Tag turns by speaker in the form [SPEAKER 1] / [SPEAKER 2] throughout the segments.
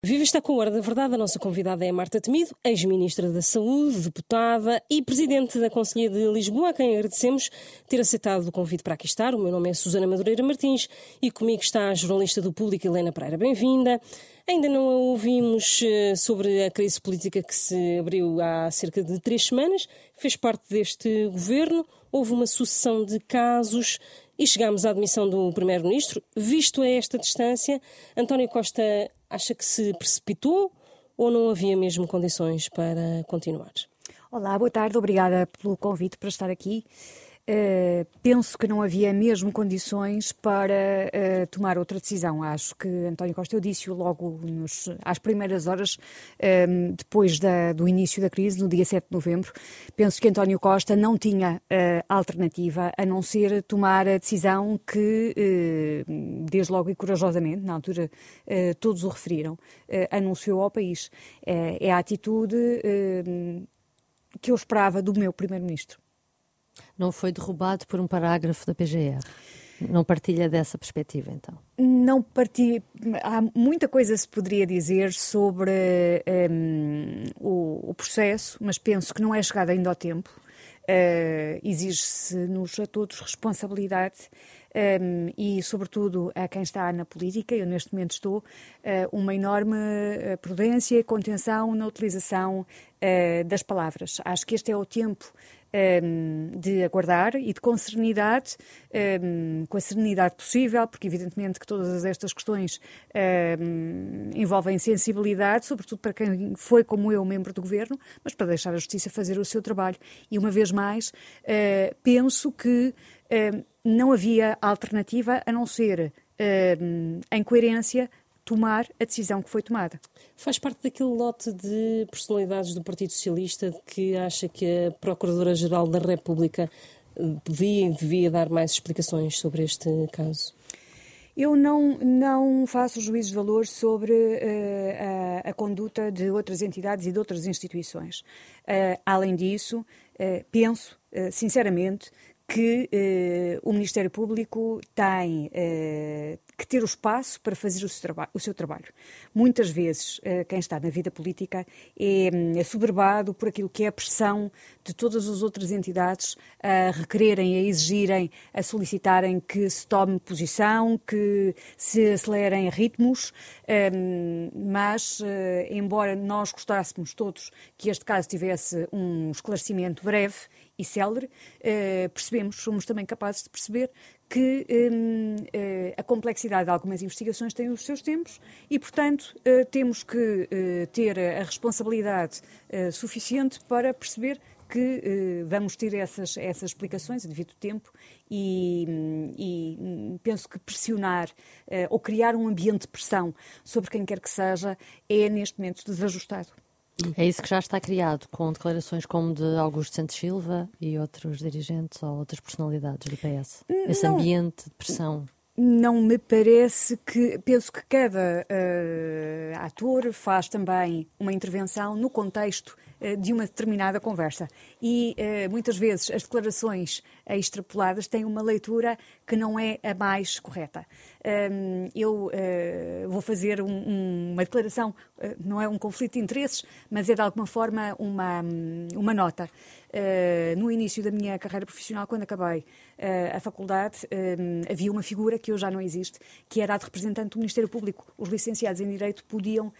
[SPEAKER 1] Viva está com a Hora da Verdade. A nossa convidada é Marta Temido, ex-ministra da Saúde, deputada e presidente da Conselhia de Lisboa, a quem agradecemos ter aceitado o convite para aqui estar. O meu nome é Susana Madureira Martins e comigo está a jornalista do Público, Helena Pereira. Bem-vinda. Ainda não a ouvimos eh, sobre a crise política que se abriu há cerca de três semanas. Fez parte deste governo. Houve uma sucessão de casos e chegámos à admissão do Primeiro-Ministro. Visto a esta distância, António Costa acha que se precipitou ou não havia mesmo condições para continuar?
[SPEAKER 2] Olá, boa tarde, obrigada pelo convite para estar aqui. Uh, penso que não havia mesmo condições para uh, tomar outra decisão. Acho que António Costa, eu disse logo nos, às primeiras horas, uh, depois da, do início da crise, no dia 7 de novembro, penso que António Costa não tinha alternativa a não ser tomar a decisão que, desde logo e corajosamente, na altura todos o referiram, anunciou ao país. é a atitude que eu esperava do meu Primeiro-Ministro
[SPEAKER 3] não foi derrubado por um parágrafo da PGR. Não partilha dessa perspectiva, então?
[SPEAKER 2] Não partilho. Há muita coisa se poderia dizer sobre um, o, o, processo, mas penso que não é chegado ainda ao tempo. Uh, Exige-se-nos a todos responsabilidade um, e, sobretudo, a quem está na política, eu neste momento estou, uh, uma enorme uh, prudência e contenção na utilização uh, das palavras. Acho que este é o tempo um, de aguardar e de com serenidade, um, com a serenidade possível, porque evidentemente que todas estas questões um, envolvem sensibilidade, sobretudo para quem foi como eu membro do governo, mas para deixar a justiça fazer o seu trabalho. E uma vez mais, uh, penso que não havia alternativa a não ser, em coerência, tomar a decisão que foi tomada.
[SPEAKER 1] Faz parte daquele lote de personalidades do Partido Socialista que acha que a Procuradora-Geral da República eh, podia e devia dar mais explicações sobre este caso?
[SPEAKER 2] Eu não, não faço juízos de valor sobre uh, a, a, conduta de outras entidades e de outras instituições. Uh, além disso, uh, penso, sinceramente, que o Ministério Público tem que ter o espaço para fazer o seu, o seu trabalho. Muitas vezes, eh, quem está na vida política é, é soberbado por aquilo que é a pressão de todas as outras entidades a requererem, a exigirem, a solicitarem que se tome posição, que se acelerem ritmos, ehm, mas, eh, embora nós gostássemos todos que este caso tivesse um esclarecimento breve, e célere, eh, percebemos, somos também capazes de perceber que um, eh, a complexidade de algumas investigações tem os seus tempos e, portanto, uh, temos que uh, ter a responsabilidade suficiente para perceber que vamos ter essas, essas explicações a devido tempo e, e hum, penso que pressionar ou criar um ambiente de pressão sobre quem quer que seja é, neste momento, desajustado.
[SPEAKER 3] É isso que já está criado, com declarações como de Augusto Santos Silva e outros dirigentes ou outras personalidades do PS. Esse não, ambiente de pressão.
[SPEAKER 2] Não me parece que. Penso que cada uh, ator faz também uma intervenção no contexto de uma determinada conversa. E uh, muitas vezes as declarações extrapoladas têm uma leitura que não é a mais correta eu ah, vou fazer um, uma declaração, não é um conflito de interesses, mas é de alguma forma uma, uma nota. Uh, no início da minha carreira profissional, quando acabei uh, a faculdade, uh, havia uma figura que hoje já não existe, que era a de representante do Ministério Público. Os licenciados em Direito podiam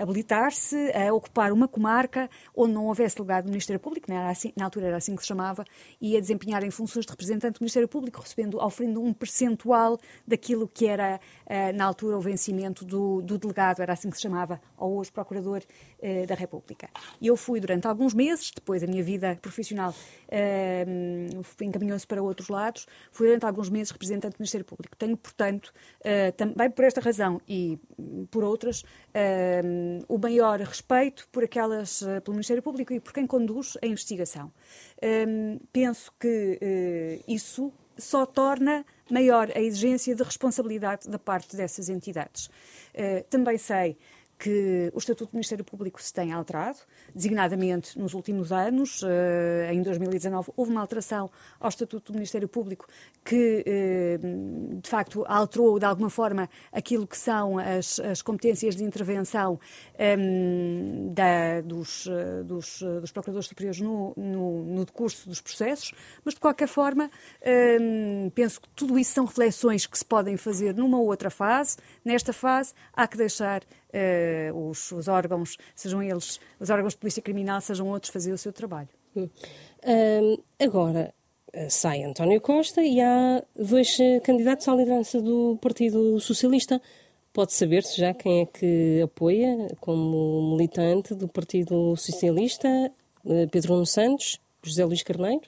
[SPEAKER 2] habilitar-se a ocupar uma comarca onde não houvesse legado do Ministério Público, né? assim, na altura era assim que se chamava, e a desempenharem funções de representante do Ministério Público, recebendo, oferindo um percentual daquilo que era, na altura, o vencimento do, do delegado, era assim que se chamava, ou hoje Procurador da República. Eu fui durante alguns meses, depois a minha vida profissional uh, encaminhou-se para outros lados, fui durante alguns meses representante do Ministério Público. Tenho, portanto, uh, também por esta razão e por outras, uh, o maior respeito por aquelas, uh, pelo Ministério Público e por quem conduz a investigação. penso que isso só torna maior a exigência de responsabilidade da parte dessas entidades. também sei que o Estatuto do Ministério Público se tem alterado, designadamente nos últimos anos. Uh, em 2019 houve uma alteração ao Estatuto do Ministério Público que, uh, de facto, alterou de alguma forma aquilo que são as, as competências de intervenção um, da, dos, dos, dos, Procuradores Superiores no, no, no, decurso dos processos, mas, de qualquer forma, um, penso que tudo isso são reflexões que se podem fazer numa outra fase. Nesta fase, há que deixar uh, os, os, órgãos, sejam eles os órgãos de polícia criminal, sejam outros, fazer o seu trabalho.
[SPEAKER 1] Hum. agora, eh, sai António Costa e há dois eh, candidatos à liderança do Partido Socialista. Pode saber-se já quem é que apoia como militante do Partido Socialista? Pedro Nuno Santos, José Luís Carneiro?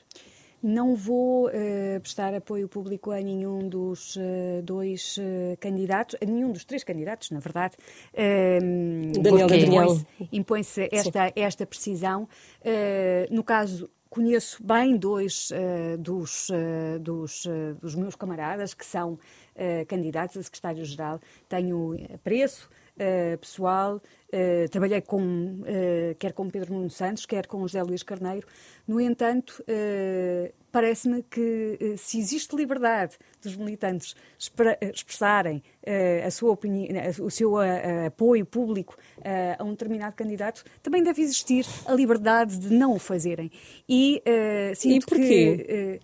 [SPEAKER 2] Não vou uh, prestar apoio público a nenhum dos uh, dois uh, candidatos, a nenhum dos três candidatos, na verdade.
[SPEAKER 1] Ehm, Daniel Impõe-se
[SPEAKER 2] impõe esta, esta precisão. no caso, conheço bem dois dos, dos, dos, meus camaradas que são candidatos a secretário-geral. Tenho preço uh, pessoal. Uh, trabalhei com, uh, quer com Pedro Nuno Santos, quer com José Luís Carneiro. No entanto, parece-me que se existe liberdade dos militantes expressarem a sua opinião, o seu apoio público a um determinado candidato, também deve existir a liberdade de não o fazerem.
[SPEAKER 1] E, sinto e porquê? que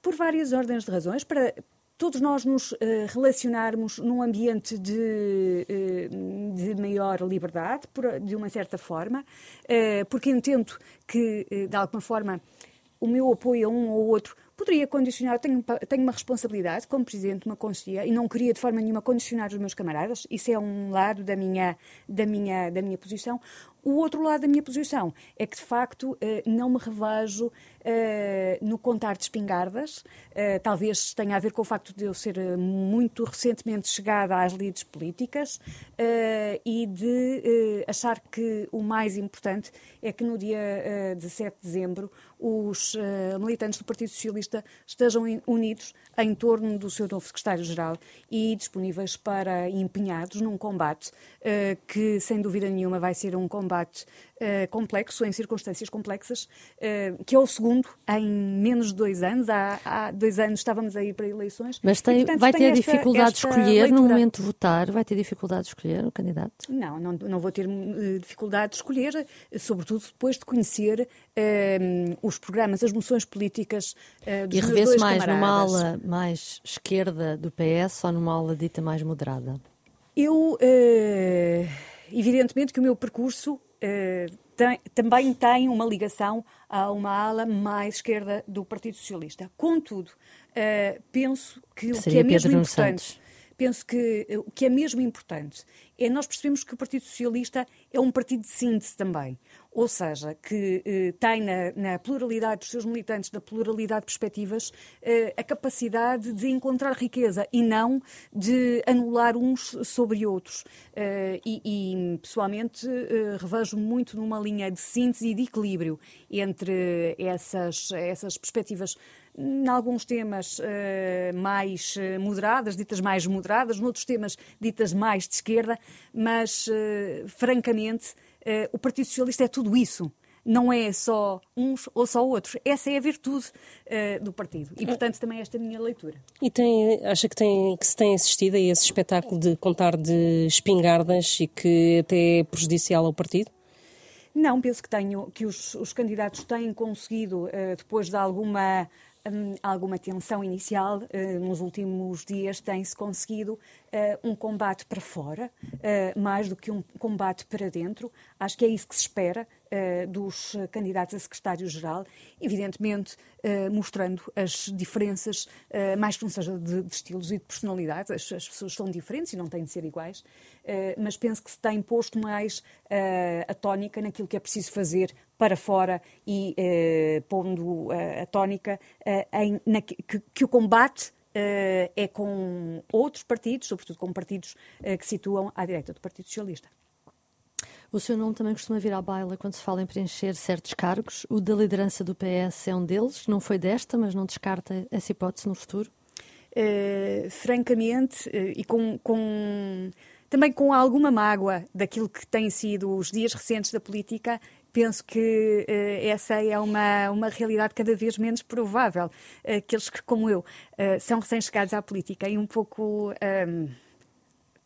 [SPEAKER 2] por várias ordens de razões, para, todos nós nos uh, relacionarmos num ambiente de, uh, de maior liberdade, de uma certa forma, uh, porque entendo que, de alguma forma, o meu apoio a um ou outro poderia condicionar, tenho, tenho uma responsabilidade como Presidente de uma Conselhia e não queria de forma nenhuma condicionar os meus camaradas, isso é um lado da minha, da minha, da minha posição. O outro lado da minha posição é que, de facto, não me revejo uh, no contar de espingardas. Uh, talvez tenha a ver com o facto de eu ser eh, muito recentemente chegada às lides políticas e de achar que o mais importante é que no dia uh, 17 de dezembro os militantes do Partido Socialista estejam unidos em torno do seu novo secretário-geral e disponíveis para empenhados num combate que, sem dúvida nenhuma, vai ser um combate complexo, em circunstâncias complexas, que é o segundo em menos de dois anos. Há, há dois anos estávamos a ir para eleições.
[SPEAKER 3] Mas tem, e, portanto, vai ter dificuldade de escolher leitura. no momento de votar? Vai ter dificuldade de escolher o candidato?
[SPEAKER 2] Não, não, não vou ter uh, dificuldade de escolher, sobretudo depois de conhecer uh, os programas, as moções políticas uh, dos
[SPEAKER 3] E
[SPEAKER 2] revê-se
[SPEAKER 3] mais
[SPEAKER 2] camaradas.
[SPEAKER 3] numa ala mais esquerda do PS ou numa ala dita mais moderada?
[SPEAKER 2] Eu, evidentemente que o meu percurso tem, também tem uma ligação a uma ala mais esquerda do Partido Socialista. Contudo, uh, penso que o que é mesmo Pedro importante. Penso que uh, o que é mesmo importante é nós percebemos que o Partido Socialista é um partido de síntese também ou seja, que eh, tem na, na, pluralidade dos seus militantes, na pluralidade de perspectivas, eh, a capacidade de encontrar riqueza e não de anular uns sobre outros. Eh, e, e, pessoalmente, eh, revejo muito numa linha de síntese e de equilíbrio entre essas, essas perspectivas em alguns temas uh, mais uh, moderadas, ditas mais moderadas, noutros temas ditas mais de esquerda, mas, uh, francamente, o Partido Socialista é tudo isso. Não é só uns ou só outros. Essa é a virtude uh, do partido. E, portanto, também esta é a minha leitura.
[SPEAKER 1] E tem, acha que, tem, que se tem assistido a esse espetáculo de contar de espingardas e que até é prejudicial ao partido?
[SPEAKER 2] Não, penso que, tenho, que os, os candidatos têm conseguido, uh, depois de alguma um, alguma tensão inicial. Uh, nos últimos dias tem-se conseguido uh, um combate para fora, uh, mais do que um combate para dentro. Acho que é isso que se espera dos candidatos a secretário-geral, evidentemente mostrando as diferenças, mais que não seja de, estilos e de personalidades, as, as, pessoas são diferentes e não têm de ser iguais, mas penso que se tem posto mais a tónica naquilo que é preciso fazer para fora e eh, pondo a tónica eh, em, na, que, que, o combate eh, é com outros partidos, sobretudo com partidos que situam à direita do Partido Socialista.
[SPEAKER 3] O seu nome também costuma vir à baila quando se fala em preencher certos cargos. O da liderança do PS é um deles. Não foi desta, mas não descarta essa hipótese no futuro?
[SPEAKER 2] Uh, francamente, uh, e com, com também com alguma mágoa daquilo que têm sido os dias recentes da política, penso que uh, essa é uma, uma realidade cada vez menos provável. Aqueles que, como eu, são recém-chegados à política e um pouco. Um,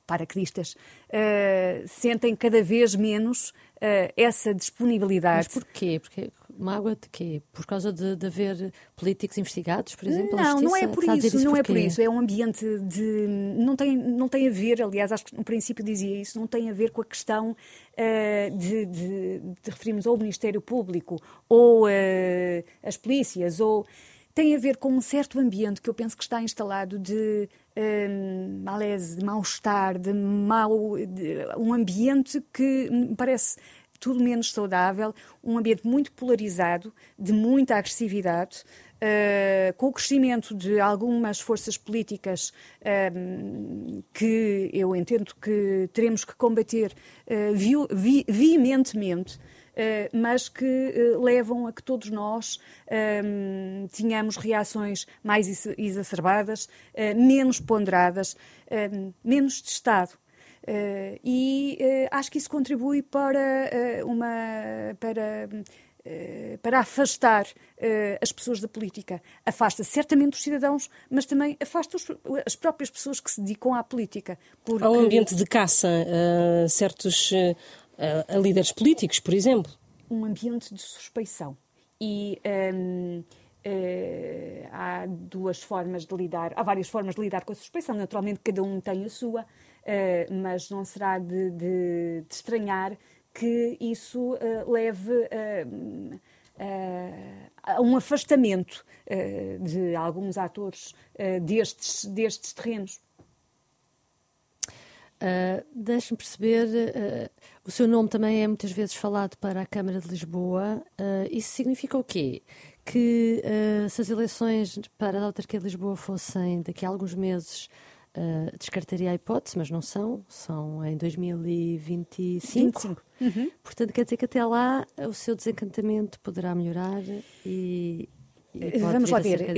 [SPEAKER 2] paraquedistas, uh, sentem cada vez menos uh, essa disponibilidade.
[SPEAKER 3] Mas porquê? Porque mágoa de quê? Por causa de, de haver políticos investigados, por exemplo?
[SPEAKER 2] Não, não é por isso, isso, não é por isso. É um ambiente de. Não tem, não tem a ver, aliás, acho que no princípio dizia isso, não tem a ver com a questão uh, de, de, de referirmos ao Ministério Público ou as polícias ou tem a ver com um certo ambiente que eu penso que está instalado de um, de mal-estar, de mau, de, um ambiente que me parece tudo menos saudável, um ambiente muito polarizado, de muita agressividade, uh, com o crescimento de algumas forças políticas uh, que eu entendo que teremos que combater uh, vi, veementemente. Uh, mas que uh, levam a que todos nós um, tenhamos reações mais exacerbadas, uh, menos ponderadas, menos de Estado. Uh, e uh, acho que isso contribui para uh, uma para para afastar as pessoas da política. Afasta certamente os cidadãos, mas também afasta os, as próprias pessoas que se dedicam à política.
[SPEAKER 1] Porque... Há um ambiente de caça a certos a líderes políticos, por exemplo.
[SPEAKER 2] Um ambiente de suspeição. E. Um, Uh, há duas formas de lidar, há várias formas de lidar com a suspeição. Naturalmente, cada um tem a sua, uh, mas não será de, de, de estranhar que isso uh, leve a um afastamento de alguns atores destes, destes terrenos.
[SPEAKER 3] Uh, Deixe-me perceber, uh, o seu nome também é muitas vezes falado para a Câmara de Lisboa. Uh, isso significa o quê? Que se as eleições para a Autarquia de Lisboa fossem daqui a alguns meses, descartaria a hipótese, mas não são, são em 2025. 25. Uhum. Portanto, quer dizer que até lá o seu desencantamento poderá melhorar e. e
[SPEAKER 2] Vamos lá ver.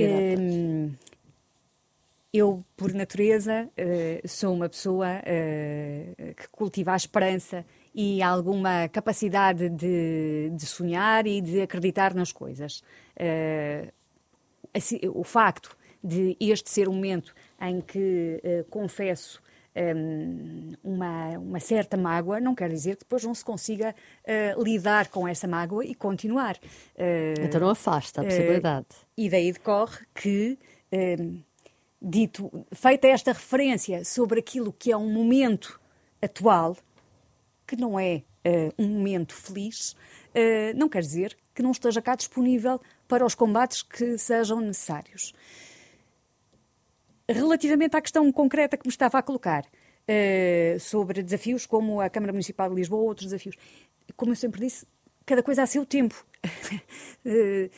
[SPEAKER 2] Eu, por natureza, uh, sou uma pessoa uh, que cultiva a esperança e alguma capacidade de, de sonhar e de acreditar nas coisas. Assim, o facto de este ser um momento em que uh, confesso uma, uma, certa mágoa, não quer dizer que depois não se consiga uh, lidar com essa mágoa e continuar.
[SPEAKER 3] Uh, então não afasta a possibilidade.
[SPEAKER 2] e daí decorre que, dito, feita esta referência sobre aquilo que é um momento atual, que não é um momento feliz, não quer dizer que não esteja cá disponível para os combates que sejam necessários. Relativamente à questão concreta que me estava a colocar, uh, sobre desafios como a Câmara Municipal de Lisboa ou outros desafios, como eu sempre disse, cada coisa a seu tempo.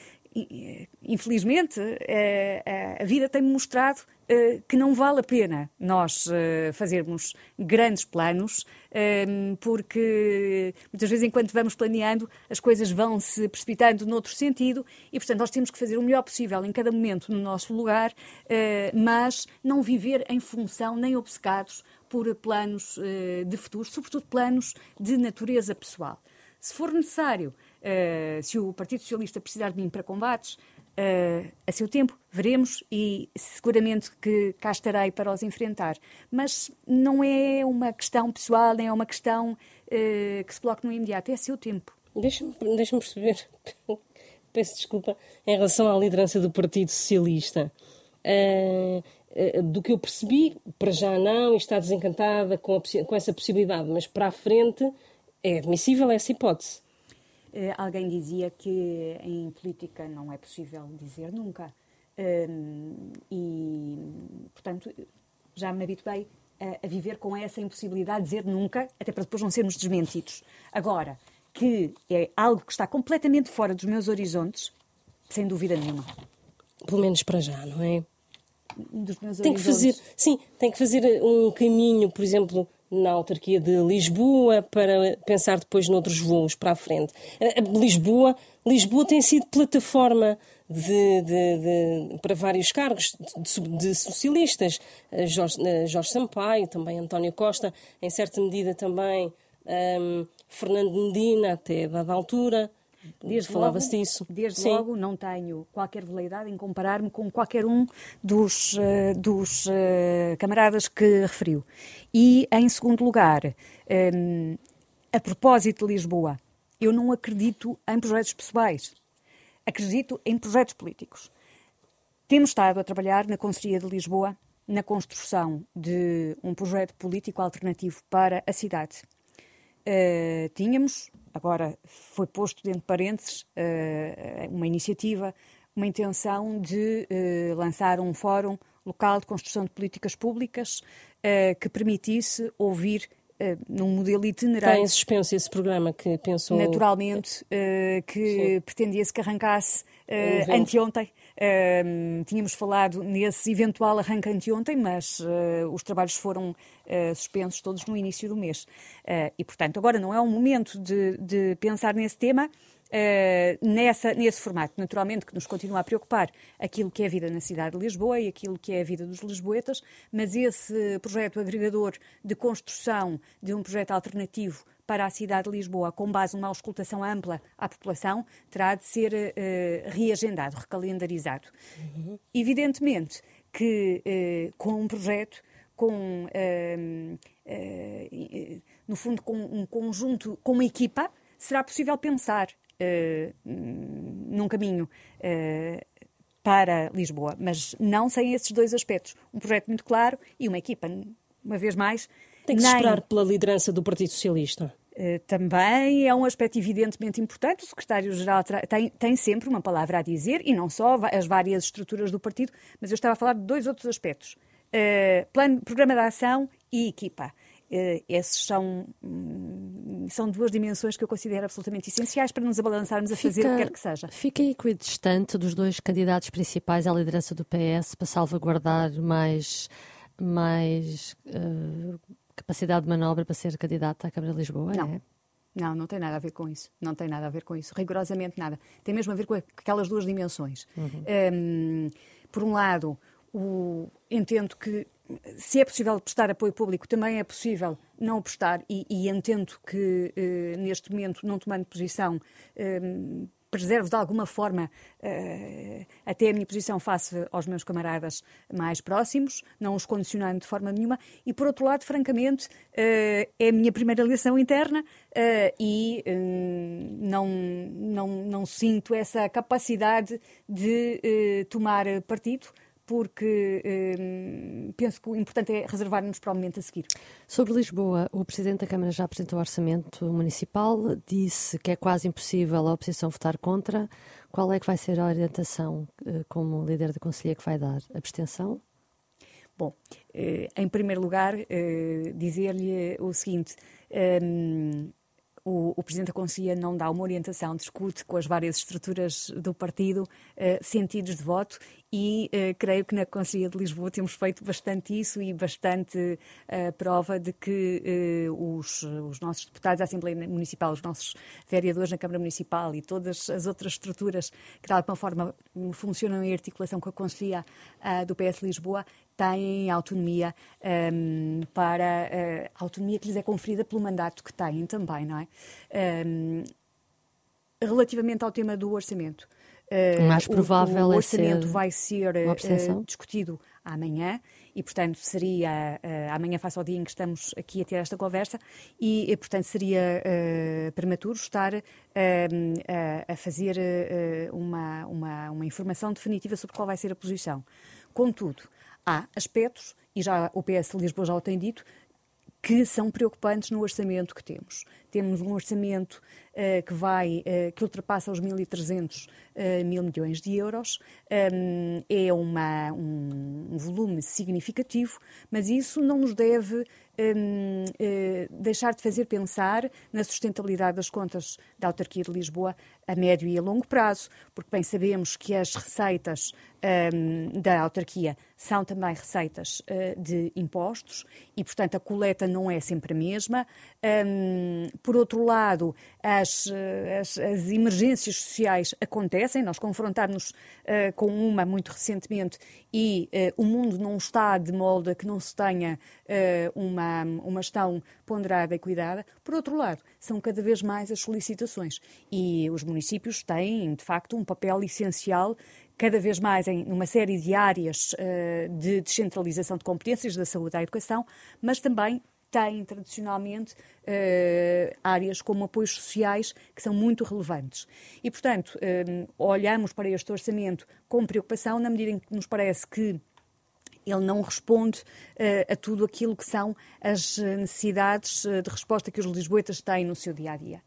[SPEAKER 2] infelizmente, uh, a vida tem-me mostrado eh, que não vale a pena nós eh, fazermos grandes planos, ehm, porque muitas vezes, enquanto vamos planeando, as coisas vão se precipitando noutro sentido e, portanto, nós temos que fazer o melhor possível em cada momento no nosso lugar, eh, mas não viver em função nem obcecados por planos de futuro, sobretudo planos de natureza pessoal. Se for necessário, se o Partido Socialista precisar de mim para combates, uh, a seu tempo, veremos e seguramente que cá estarei para os enfrentar. Mas não é uma questão pessoal, nem é uma questão uh, que se coloque no imediato, é a seu tempo.
[SPEAKER 1] Deixa-me deixa perceber, peço desculpa, em relação à liderança do Partido Socialista. Uh, do que eu percebi, para já não, está desencantada com, a, com essa possibilidade, mas para a frente é admissível essa hipótese.
[SPEAKER 2] Uh, alguém dizia que em política não é possível dizer nunca. Uh, e, portanto, já me habituei a, a, viver com essa impossibilidade de dizer nunca, até para depois não sermos desmentidos. Agora, que é algo que está completamente fora dos meus horizontes, sem dúvida nenhuma.
[SPEAKER 1] Pelo menos para já, não é?
[SPEAKER 2] Dos meus
[SPEAKER 1] tem
[SPEAKER 2] horizontes.
[SPEAKER 1] que fazer, sim, tem que fazer um caminho, por exemplo, na autarquia de Lisboa para pensar depois noutros voos para a frente. Lisboa, Lisboa tem sido plataforma de, de, de, para vários cargos de, socialistas. Jorge, Jorge, Sampaio, também António Costa, em certa medida também um, Fernando Medina, até dada altura.
[SPEAKER 2] Desde Falava-se
[SPEAKER 1] disso.
[SPEAKER 2] Desde Sim. logo, não tenho qualquer veleidade em comparar-me com qualquer um dos, uh, dos uh, camaradas que referiu. E, em segundo lugar, um, a propósito de Lisboa, eu não acredito em projetos pessoais. Acredito em projetos políticos. Temos estado a trabalhar na Conselhia de Lisboa na construção de um projeto político alternativo para a cidade. Uh, tínhamos Agora, foi posto dentro de parênteses uh, uma iniciativa, uma intenção de uh, lançar um fórum local de construção de políticas públicas uh, que permitisse ouvir num modelo itinerante.
[SPEAKER 1] Está em suspenso esse programa que pensou.
[SPEAKER 2] Naturalmente, que pretendia-se que arrancasse anteontem. Tínhamos falado nesse eventual arranque anteontem, mas uh, os trabalhos foram uh, suspensos todos no início do mês. e, portanto, agora não é o momento de, de pensar nesse tema. Uh, nessa, nesse formato, naturalmente, que nos continua a preocupar aquilo que é a vida na cidade de Lisboa e aquilo que é a vida dos lisboetas, mas esse projeto agregador de construção de um projeto alternativo para a cidade de Lisboa, com base numa auscultação ampla à população, terá de ser uh, reagendado, recalendarizado. Uhum. Evidentemente que uh, com um projeto, com, uh, no fundo, com um conjunto, com uma equipa, será possível pensar num caminho para Lisboa, mas não sem esses dois aspectos. Um projeto muito claro e uma equipa, uma vez mais,
[SPEAKER 1] tem que se esperar pela liderança do Partido Socialista.
[SPEAKER 2] Uh, também é um aspecto evidentemente importante. O secretário-geral tem, tem, sempre uma palavra a dizer, e não só as várias estruturas do partido, mas eu estava a falar de dois outros aspectos: uh, plano, programa de ação e equipa. Uh, esses são, hum, são duas dimensões que eu considero absolutamente essenciais para nos abalançarmos a fica, fazer o que quer que seja.
[SPEAKER 3] Fica equidistante dos dois candidatos principais à liderança do PS para salvaguardar mais, mais uh, capacidade de manobra para ser candidata à Câmara de Lisboa?
[SPEAKER 2] Não. É? Não, não tem nada a ver com isso. Não tem nada a ver com isso. Rigorosamente nada. Tem mesmo a ver com aquelas duas dimensões. Uhum. Um, por um lado, o, entendo que se é possível prestar apoio público, também é possível não prestar, e, e entendo que, uh, neste momento, não tomando posição, uh, preservo de alguma forma uh, até a minha posição face aos meus camaradas mais próximos, não os condicionando de forma nenhuma, e por outro lado, francamente, é a minha primeira eleição interna e não, não, não sinto essa capacidade de tomar partido porque hum, penso que o importante é reservar-nos para o momento a seguir.
[SPEAKER 3] Sobre Lisboa, o Presidente da Câmara já apresentou o orçamento municipal, disse que é quase impossível a oposição votar contra. Qual é que vai ser a orientação eh, como líder da Conselhia que vai dar? Abstenção?
[SPEAKER 2] Bom, eh, em primeiro lugar, eh, dizer-lhe o seguinte. Hum, o, o, Presidente da Conselhia não dá uma orientação, discute com as várias estruturas do partido uh, sentidos de voto e uh, creio que na Conselhia de Lisboa temos feito bastante isso e bastante uh, prova de que os, os, nossos deputados da Assembleia Municipal, os nossos vereadores na Câmara Municipal e todas as outras estruturas que de alguma forma funcionam em articulação com a Conselhia do PS Lisboa têm autonomia um, para uh, a autonomia que lhes é conferida pelo mandato que têm também, não é? Um, relativamente ao tema do orçamento,
[SPEAKER 3] uh, mais provável
[SPEAKER 2] o, o
[SPEAKER 3] é
[SPEAKER 2] orçamento
[SPEAKER 3] ser
[SPEAKER 2] vai ser uh, discutido amanhã e, portanto, seria uh, amanhã face ao dia em que estamos aqui a ter esta conversa e, e portanto, seria uh, prematuro estar uh, a fazer uma, uma, uma informação definitiva sobre qual vai ser a posição. Contudo, há aspectos, e já o PS de Lisboa já o tem dito, que são preocupantes no orçamento que temos. Temos um orçamento uh, que vai, uh, que ultrapassa os 1.300 uh, mil milhões de euros. Um, é uma, um, um, volume significativo, mas isso não nos deve um, deixar de fazer pensar na sustentabilidade das contas da autarquia de Lisboa a médio e a longo prazo, porque bem sabemos que as receitas da autarquia são também receitas de impostos e, portanto, a coleta não é sempre a mesma. Por outro lado, as, as, as, emergências sociais acontecem, nós confrontámos uh, com uma muito recentemente e uh, o mundo não está de molde que não se tenha uma, uma gestão ponderada e cuidada. Por outro lado, são cada vez mais as solicitações e os municípios têm, de facto, um papel essencial cada vez mais em uma série de áreas uh, de descentralização de competências da saúde à educação, mas também têm tradicionalmente uh, áreas como apoios sociais que são muito relevantes. E, portanto, uh, olhamos para este orçamento com preocupação na medida em que nos parece que ele não responde uh, a tudo aquilo que são as necessidades de resposta que os lisboetas têm no seu dia a dia.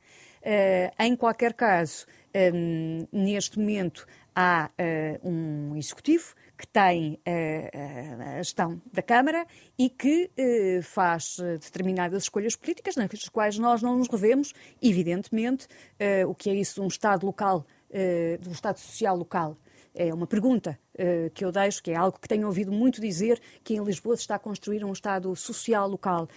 [SPEAKER 2] em qualquer caso, um, neste momento, há uh, um executivo que tem uh, a gestão da Câmara e que uh, faz determinadas escolhas políticas nas quais nós não nos revemos, evidentemente, o que é isso um Estado local, um Estado social local. É uma pergunta uh, que eu deixo, que é algo que tenho ouvido muito dizer, que em Lisboa se está a construir um Estado social local.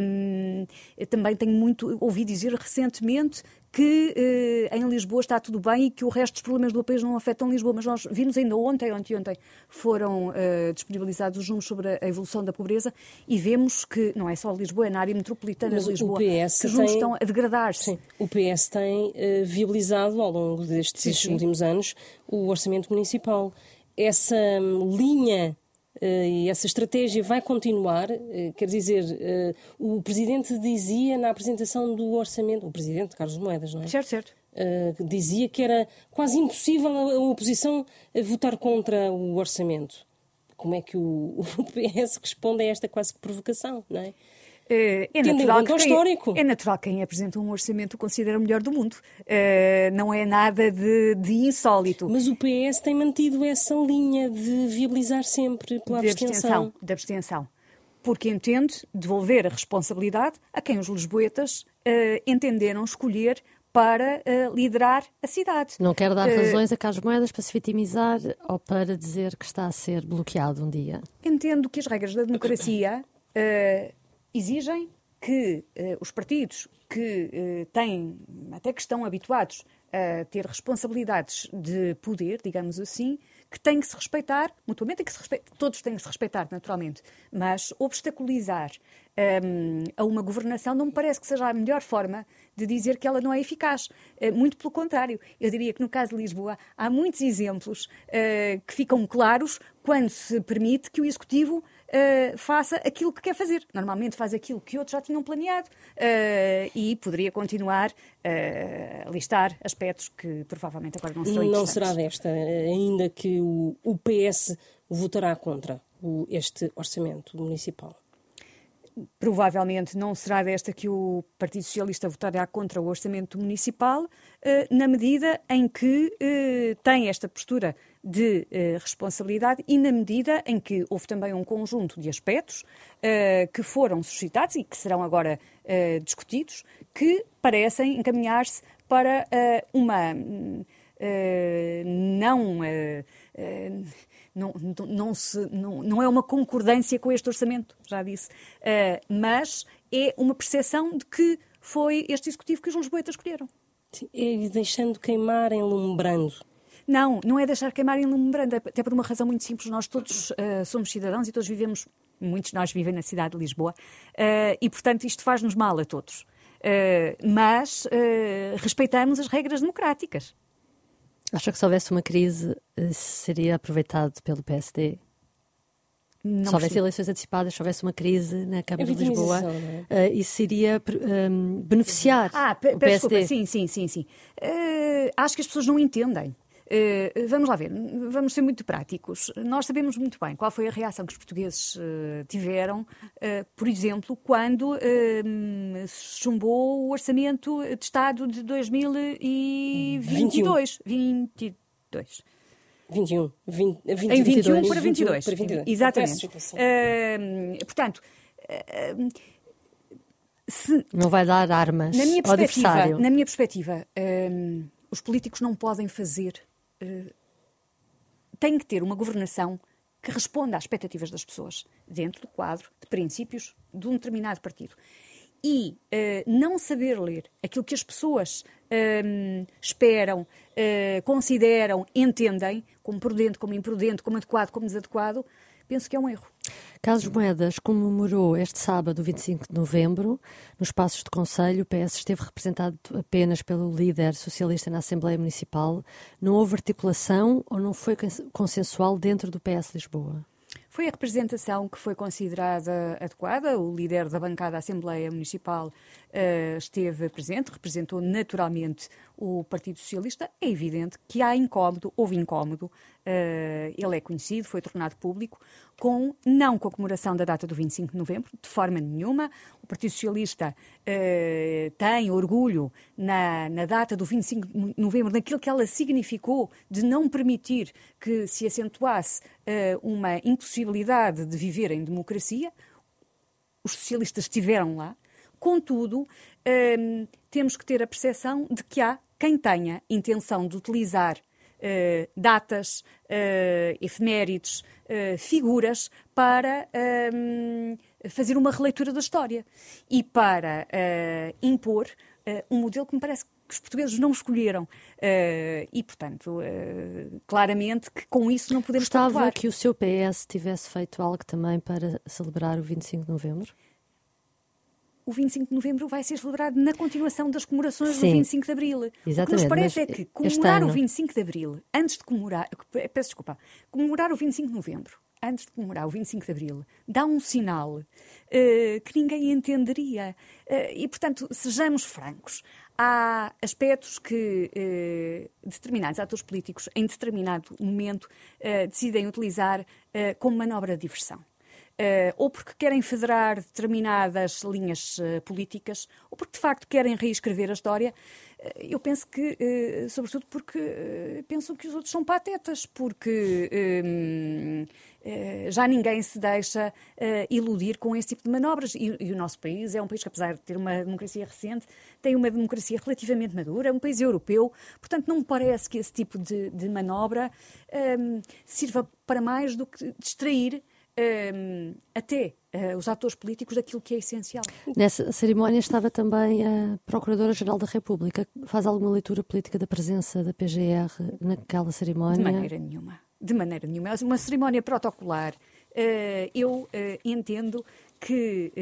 [SPEAKER 2] Um, também tenho muito ouvido dizer recentemente que eh, em Lisboa está tudo bem e que o resto dos problemas do país não afetam Lisboa. Mas nós vimos ainda ontem, ontem, ontem, foram eh, disponibilizados os números sobre a evolução da pobreza e vemos que não é só Lisboa, é na área metropolitana
[SPEAKER 1] Mas
[SPEAKER 2] de Lisboa
[SPEAKER 1] que os
[SPEAKER 2] números tem... estão a degradar-se.
[SPEAKER 1] O PS tem uh, viabilizado ao longo destes sim, sim. últimos anos o orçamento municipal. Essa um, linha e essa estratégia vai continuar. Uh, quer dizer, uh, o Presidente dizia na apresentação do orçamento, o Presidente Carlos Moedas, não é?
[SPEAKER 2] Certo, certo.
[SPEAKER 1] dizia que era quase impossível a, oposição votar contra o orçamento. Como é que o, o PS responde a esta quase provocação, não é?
[SPEAKER 2] É, é natural, que quem, é natural quem apresenta um orçamento considera o melhor do mundo. É, não é nada de, de, insólito.
[SPEAKER 1] Mas o PS tem mantido essa linha de viabilizar sempre pela de abstenção.
[SPEAKER 2] De abstenção. Porque entende devolver a responsabilidade a quem os lisboetas uh, entenderam escolher para uh, liderar a cidade.
[SPEAKER 3] Não quer dar razões a Carlos Moedas para se vitimizar ou para dizer que está a ser bloqueado um dia?
[SPEAKER 2] Entendo que as regras da democracia uh, exigem que uh, os partidos que uh, têm, até que estão habituados a ter responsabilidades de poder, digamos assim, que têm que se respeitar, mutuamente, que se todos têm que se respeitar, naturalmente, mas obstaculizar um, ehm, a uma governação não me parece que seja a melhor forma de dizer que ela não é eficaz. Uh, muito pelo contrário. Eu diria que no caso de Lisboa há muitos exemplos uh, que ficam claros quando se permite que o Executivo uh, faça aquilo que quer fazer. Normalmente faz aquilo que outros já tinham planeado uh, e poderia continuar a listar aspectos que provavelmente agora não serão
[SPEAKER 1] Não será desta, ainda que o, o PS votará contra o, este orçamento municipal
[SPEAKER 2] provavelmente não será desta que o Partido Socialista votará contra o orçamento municipal, na medida em que tem esta postura de uh, responsabilidade e na medida em que houve também um conjunto de aspectos que foram suscitados e que serão agora discutidos, que parecem encaminhar-se para uma não, não, não, se, não, não é uma concordância com este orçamento, já disse, mas é uma percepção de que foi este executivo que os lisboetas escolheram.
[SPEAKER 1] E deixando queimar, enlumbrando
[SPEAKER 2] não, não é deixar queimar em lembrando, até por uma razão muito simples. Nós todos uh, somos cidadãos e todos vivemos, muitos de nós vivem na cidade de Lisboa, uh, e portanto isto faz-nos mal a todos. Uh, mas respeitamos as regras democráticas.
[SPEAKER 3] Acha que se houvesse uma crise, seria aproveitado pelo PSD? Não se houvesse eleições antecipadas, se houvesse uma crise na Câmara de Lisboa, é? uh, isso iria um, beneficiar ah, o PSD? Desculpa,
[SPEAKER 2] sim, sim, sim. sim. Uh, acho que as pessoas não entendem. Uh, vamos lá ver, vamos ser muito práticos. Nós sabemos muito bem qual foi a reação que os portugueses uh, tiveram, uh, por exemplo, quando se chumbou o orçamento de Estado de 2022. 22.
[SPEAKER 1] 21. 20, 20,
[SPEAKER 2] em 21 22, para 22. 21 para 22. Exatamente. portanto,
[SPEAKER 3] se, não vai dar armas na minha ao adversário.
[SPEAKER 2] Na minha perspectiva, os políticos não podem fazer uh, tem que ter uma governação que responda às expectativas das pessoas, dentro do quadro de princípios de um determinado partido. E uh, não saber ler aquilo que as pessoas uh, esperam, uh, consideram, entendem, como prudente, como imprudente, como adequado, como desadequado, penso que é um erro.
[SPEAKER 3] Carlos Moedas comemorou este sábado, 25 de novembro, nos Passos de Conselho. O PS esteve representado apenas pelo líder socialista na Assembleia Municipal. Não houve articulação ou não foi consensual dentro do PS Lisboa?
[SPEAKER 2] Foi a representação que foi considerada adequada. O líder da bancada da Assembleia Municipal uh, esteve presente, representou naturalmente o Partido Socialista. É evidente que há incómodo, houve incómodo, uh, ele é conhecido, foi tornado público, com, não com a comemoração da data do 25 de novembro, de forma nenhuma. O Partido Socialista uh, tem orgulho na, na data do 25 de novembro, naquilo que ela significou de não permitir que se acentuasse uma impossibilidade de viver em democracia. Os socialistas estiveram lá, Contudo, um, temos que ter a percepção de que há quem tenha intenção de utilizar uh, datas, uh, efemérides, uh, figuras para um, fazer uma releitura da história e para impor um modelo que me parece que os portugueses não escolheram. e, portanto, claramente que com isso não podemos
[SPEAKER 3] Gostava que o seu PS tivesse feito algo também para celebrar o 25 de novembro?
[SPEAKER 2] O 25 de novembro vai ser celebrado na continuação das comemorações Sim, do 25 de abril. Exatamente, o que nos parece é que comemorar o 25 de abril, antes de comemorar, peço desculpa, comemorar o 25 de novembro, antes de comemorar o 25 de abril, dá um sinal uh, que ninguém entenderia. Uh, e, portanto, sejamos francos. Há aspectos que uh, determinados atores políticos, em determinado momento, decidem utilizar como manobra de diversão. Uh, ou porque querem federar determinadas linhas uh, políticas, ou porque de facto querem reescrever a história. Uh, eu penso que, sobretudo, porque pensam que os outros são patetas, porque já ninguém se deixa iludir com esse tipo de manobras. E, e, o nosso país é um país que, apesar de ter uma democracia recente, tem uma democracia relativamente madura, é um país europeu, portanto, não me parece que esse tipo de, de manobra sirva para mais do que distrair um, até uh, os atores políticos daquilo que é essencial.
[SPEAKER 3] Nessa cerimónia estava também a Procuradora-Geral da República. Faz alguma leitura política da presença da PGR naquela cerimónia?
[SPEAKER 2] De maneira nenhuma. De maneira nenhuma. É uma cerimónia protocolar. Uh, eu uh, entendo que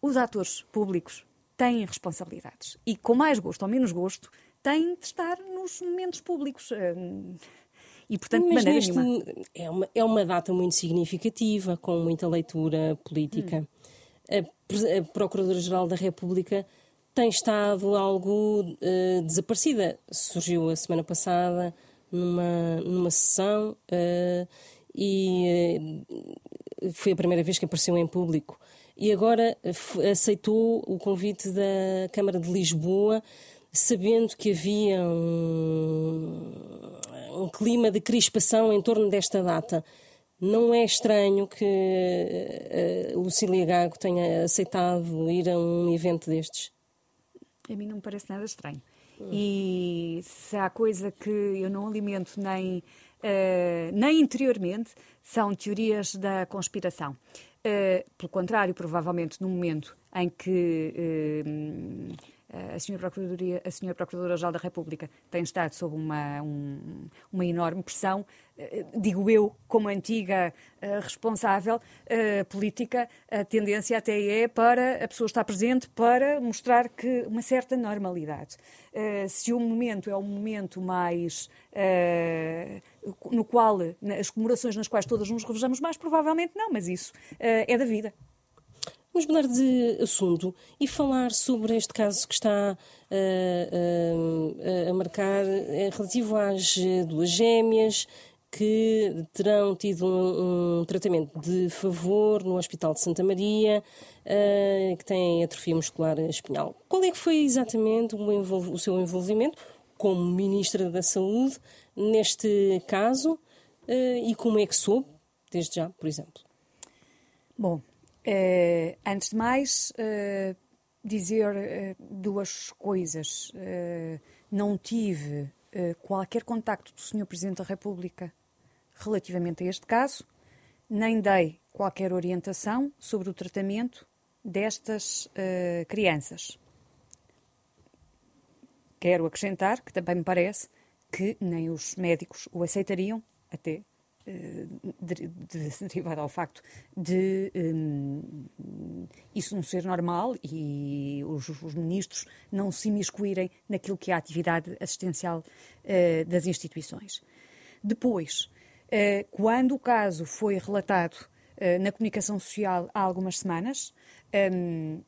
[SPEAKER 2] os atores públicos têm responsabilidades e, com mais gosto ou menos gosto, têm de estar nos momentos públicos. E, portanto,
[SPEAKER 1] Mas
[SPEAKER 2] de maneira
[SPEAKER 1] neste, nenhuma. É uma, é uma data muito significativa, com muita leitura política. Hum. A, a Procuradora-Geral da República tem estado algo uh, desaparecida. Surgiu a semana passada numa, numa sessão uh, e uh, foi a primeira vez que apareceu em público. E agora aceitou o convite da Câmara de Lisboa, sabendo que havia um, um clima de crispação em torno desta data. Não é estranho que uh, Lucília Gago tenha aceitado ir a um evento destes?
[SPEAKER 2] A mim não me parece nada estranho. E se há coisa que eu não alimento nem, uh, nem interiormente, são teorias da conspiração. Uh, pelo contrário, provavelmente no momento em que a senhora Procuradoria, a senhora Procuradora-Geral da República tem estado sob uma, um, uma enorme pressão, eh, digo eu, como antiga uh, responsável política, a tendência até é para a pessoa estar presente para mostrar que uma certa normalidade. Se o momento é um momento mais no qual as comemorações nas quais todas nos revejamos mais, provavelmente não, mas isso é da vida.
[SPEAKER 1] Vamos mudar de assunto e falar sobre este caso que está uh, uh, a marcar é relativo às duas gêmeas que terão tido um, um tratamento de favor no Hospital de Santa Maria, uh, que têm atrofia muscular espinhal. Qual é que foi exatamente o, o seu envolvimento como Ministra da Saúde neste caso e como é que soube, desde já, por exemplo?
[SPEAKER 2] Bom, Uh, antes de mais, uh, dizer uh, duas coisas. não tive qualquer contacto do Sr. Presidente da República relativamente a este caso, nem dei qualquer orientação sobre o tratamento destas crianças. Quero acrescentar que também me parece que nem os médicos o aceitariam, até uh, derivado ao facto de um, isso não ser normal e os, os, ministros não se imiscuírem naquilo que é a atividade assistencial uh, das instituições. Depois, uh, quando o caso foi relatado na comunicação social há algumas semanas, um,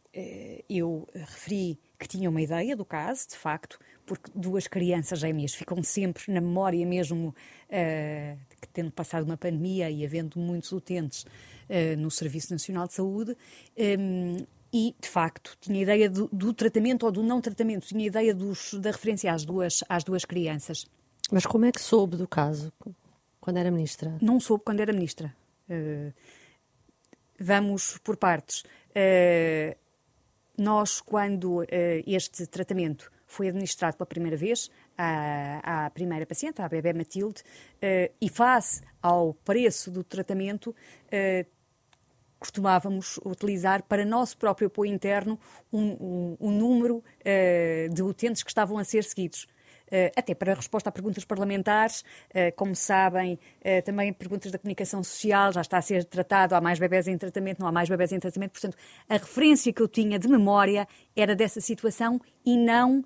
[SPEAKER 2] eu referi que tinha uma ideia do caso, de facto, porque duas crianças gêmeas ficam sempre na memória mesmo, uh, que tendo passado uma pandemia e havendo muitos utentes uh, no Serviço Nacional de Saúde, um, ehm, e, de facto, tinha ideia do, do, tratamento ou do não tratamento, tinha ideia dos, da referência às duas, às duas crianças.
[SPEAKER 3] Mas como é que soube do caso quando era ministra?
[SPEAKER 2] Não soube quando era ministra. Uh, vamos por partes. Uh, nós, quando uh, este tratamento foi administrado pela primeira vez à, à primeira paciente, à bebê Matilde, uh, e face ao preço do tratamento, uh, costumávamos utilizar para nosso próprio apoio interno um, um, um número uh, de utentes que estavam a ser seguidos. Eh, até para a resposta a perguntas parlamentares, eh, como sabem, eh, também perguntas da comunicação social, já está a ser tratado, há mais bebés em tratamento, não há mais bebés em tratamento, portanto, a referência que eu tinha de memória era dessa situação e não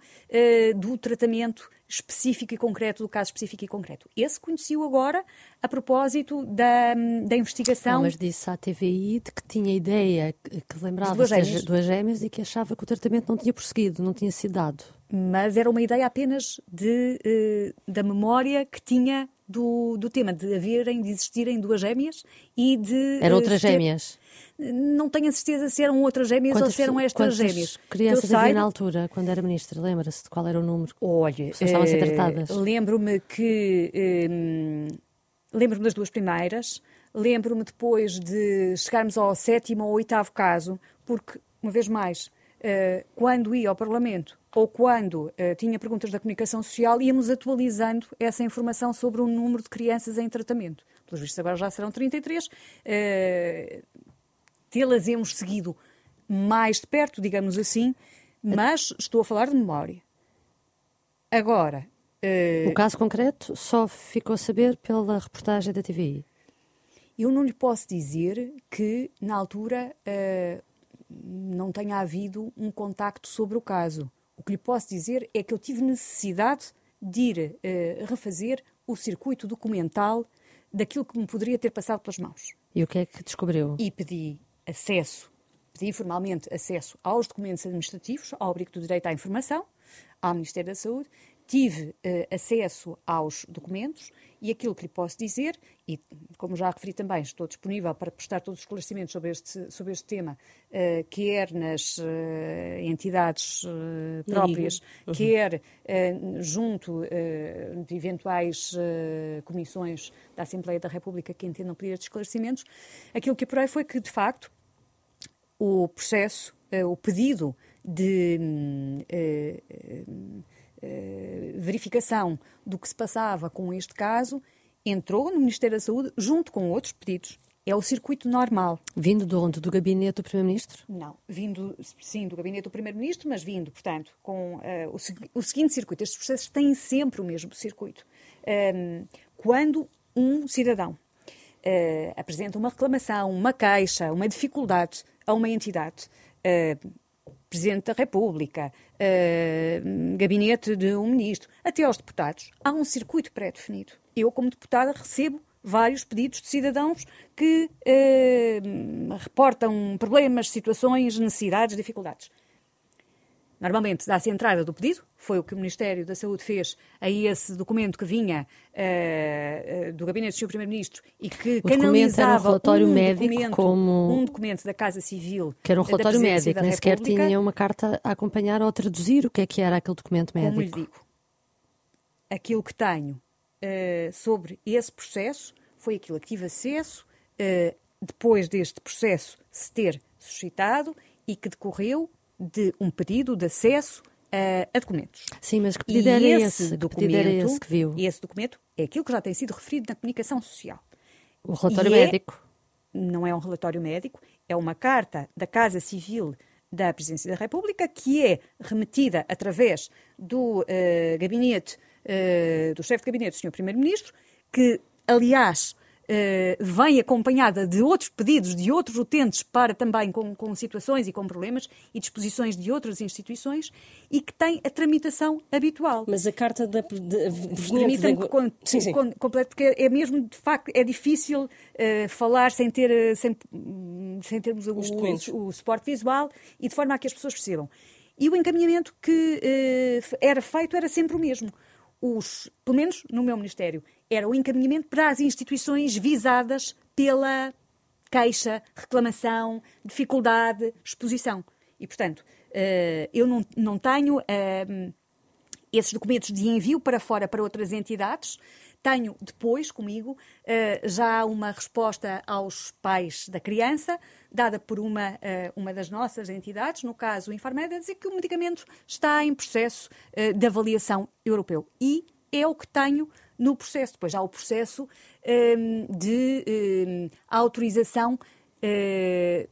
[SPEAKER 2] do tratamento específico e concreto, do caso específico e concreto. Esse conheci-o agora a propósito da, da investigação. Não,
[SPEAKER 3] mas disse à TVI de que tinha ideia, que lembrava duas gêmeas. duas gêmeas e que achava que o tratamento não tinha prosseguido, não tinha sido dado.
[SPEAKER 2] Mas era uma ideia apenas de, uh, da memória que tinha do, do tema, de haverem, de existirem duas gêmeas e de.
[SPEAKER 3] Eram uh, outras ter... gêmeas?
[SPEAKER 2] Não tenho a certeza se eram outras gêmeas quantas, ou se eram estas gêmeas.
[SPEAKER 3] crianças havia saiba... na altura, quando era ministra? Lembra-se de qual era o número?
[SPEAKER 2] Olha,
[SPEAKER 3] Pessoas estavam a ser eh, tratadas.
[SPEAKER 2] Lembro-me que. Hum, lembro-me das duas primeiras. Lembro-me depois de chegarmos ao sétimo ou oitavo caso, porque, uma vez mais, uh, quando ia ao Parlamento ou quando uh, tinha perguntas da comunicação social, íamos atualizando essa informação sobre o número de crianças em tratamento. Pelos vistos, agora já serão 33. Uh, Tê-las seguido mais de perto, digamos assim, mas estou a falar de memória. Agora.
[SPEAKER 3] Uh, o caso concreto só ficou a saber pela reportagem da TVI.
[SPEAKER 2] Eu não lhe posso dizer que, na altura, uh, não tenha havido um contacto sobre o caso. O que lhe posso dizer é que eu tive necessidade de ir uh, refazer o circuito documental daquilo que me poderia ter passado pelas mãos.
[SPEAKER 3] E o que é que descobriu?
[SPEAKER 2] E pedi acesso, pedi formalmente acesso aos documentos administrativos, ao abrigo do direito à informação, ao Ministério da Saúde, tive uh, acesso aos documentos e aquilo que lhe posso dizer, e como já referi também, estou disponível para prestar todos os esclarecimentos sobre este, sobre este tema, uh, quer nas uh, entidades uh, próprias, uhum. quer junto de eventuais comissões da Assembleia da República que entendam pedir estes esclarecimentos, aquilo que apurei foi que, de facto, o processo, o pedido de eh, verificação do que se passava com este caso, entrou no Ministério da Saúde junto com outros pedidos. É o circuito normal.
[SPEAKER 3] Vindo de onde? Do gabinete do Primeiro-Ministro?
[SPEAKER 2] Não, vindo, sim, do gabinete do Primeiro-Ministro, mas vindo, portanto, com uh, o, o, seguinte circuito. Estes processos têm sempre o mesmo circuito. Um, ehm, quando um cidadão uh, apresenta uma reclamação, uma queixa, uma dificuldade a uma entidade, uh, Presidente da República, uh, gabinete de um ministro, até aos deputados, há um circuito pré-definido. Eu, como deputada, recebo vários pedidos de cidadãos que uh, reportam problemas, situações, necessidades, dificuldades. Normalmente dá-se entrada do pedido, foi o que o Ministério da Saúde fez a esse documento que vinha uh, uh, do Gabinete do Sr. Primeiro-Ministro e que o canalizava
[SPEAKER 3] um relatório
[SPEAKER 2] um
[SPEAKER 3] médico
[SPEAKER 2] documento,
[SPEAKER 3] como...
[SPEAKER 2] um documento da Casa Civil.
[SPEAKER 3] Que era um relatório médico, nem sequer tinha uma carta a acompanhar ou a traduzir o que é que era aquele documento médico.
[SPEAKER 2] Como lhe digo, aquilo que tenho uh, sobre esse processo foi aquilo a que tive acesso depois deste processo se ter suscitado e que decorreu de um pedido de acesso uh, a documentos.
[SPEAKER 3] Sim, mas que pedido era esse? esse
[SPEAKER 2] documento,
[SPEAKER 3] era esse que viu?
[SPEAKER 2] Esse documento é aquilo que já tem sido referido na comunicação social.
[SPEAKER 3] O relatório e é médico?
[SPEAKER 2] É, não é um relatório médico, é uma carta da Casa Civil da Presidência da República que é remetida através do uh, gabinete, uh, do chefe de gabinete do Sr. Primeiro-Ministro, que, aliás, vem acompanhada de outros pedidos de outros utentes para também com, com, situações e com problemas e disposições de outras instituições e que tem a tramitação habitual.
[SPEAKER 1] Mas a carta da
[SPEAKER 2] com, sim, sim. Com, completo porque é mesmo de facto é difícil uh, falar sem ter uh, sem, sem termos o, o, o, suporte visual e de forma a que as pessoas percebam. E o encaminhamento que era feito era sempre o mesmo os, pelo menos no meu Ministério, era o encaminhamento para as instituições visadas pela queixa, reclamação, dificuldade, exposição. E, portanto, eh, eu não, não tenho eh, esses documentos de envio para fora para outras entidades. Tenho depois comigo eh, já uma resposta aos pais da criança, dada por uma, uma das nossas entidades, no caso o Infarmed, a dizer que o medicamento está em processo de avaliação europeu. E é o que tenho no processo. Depois há o processo um, de um, autorização uh,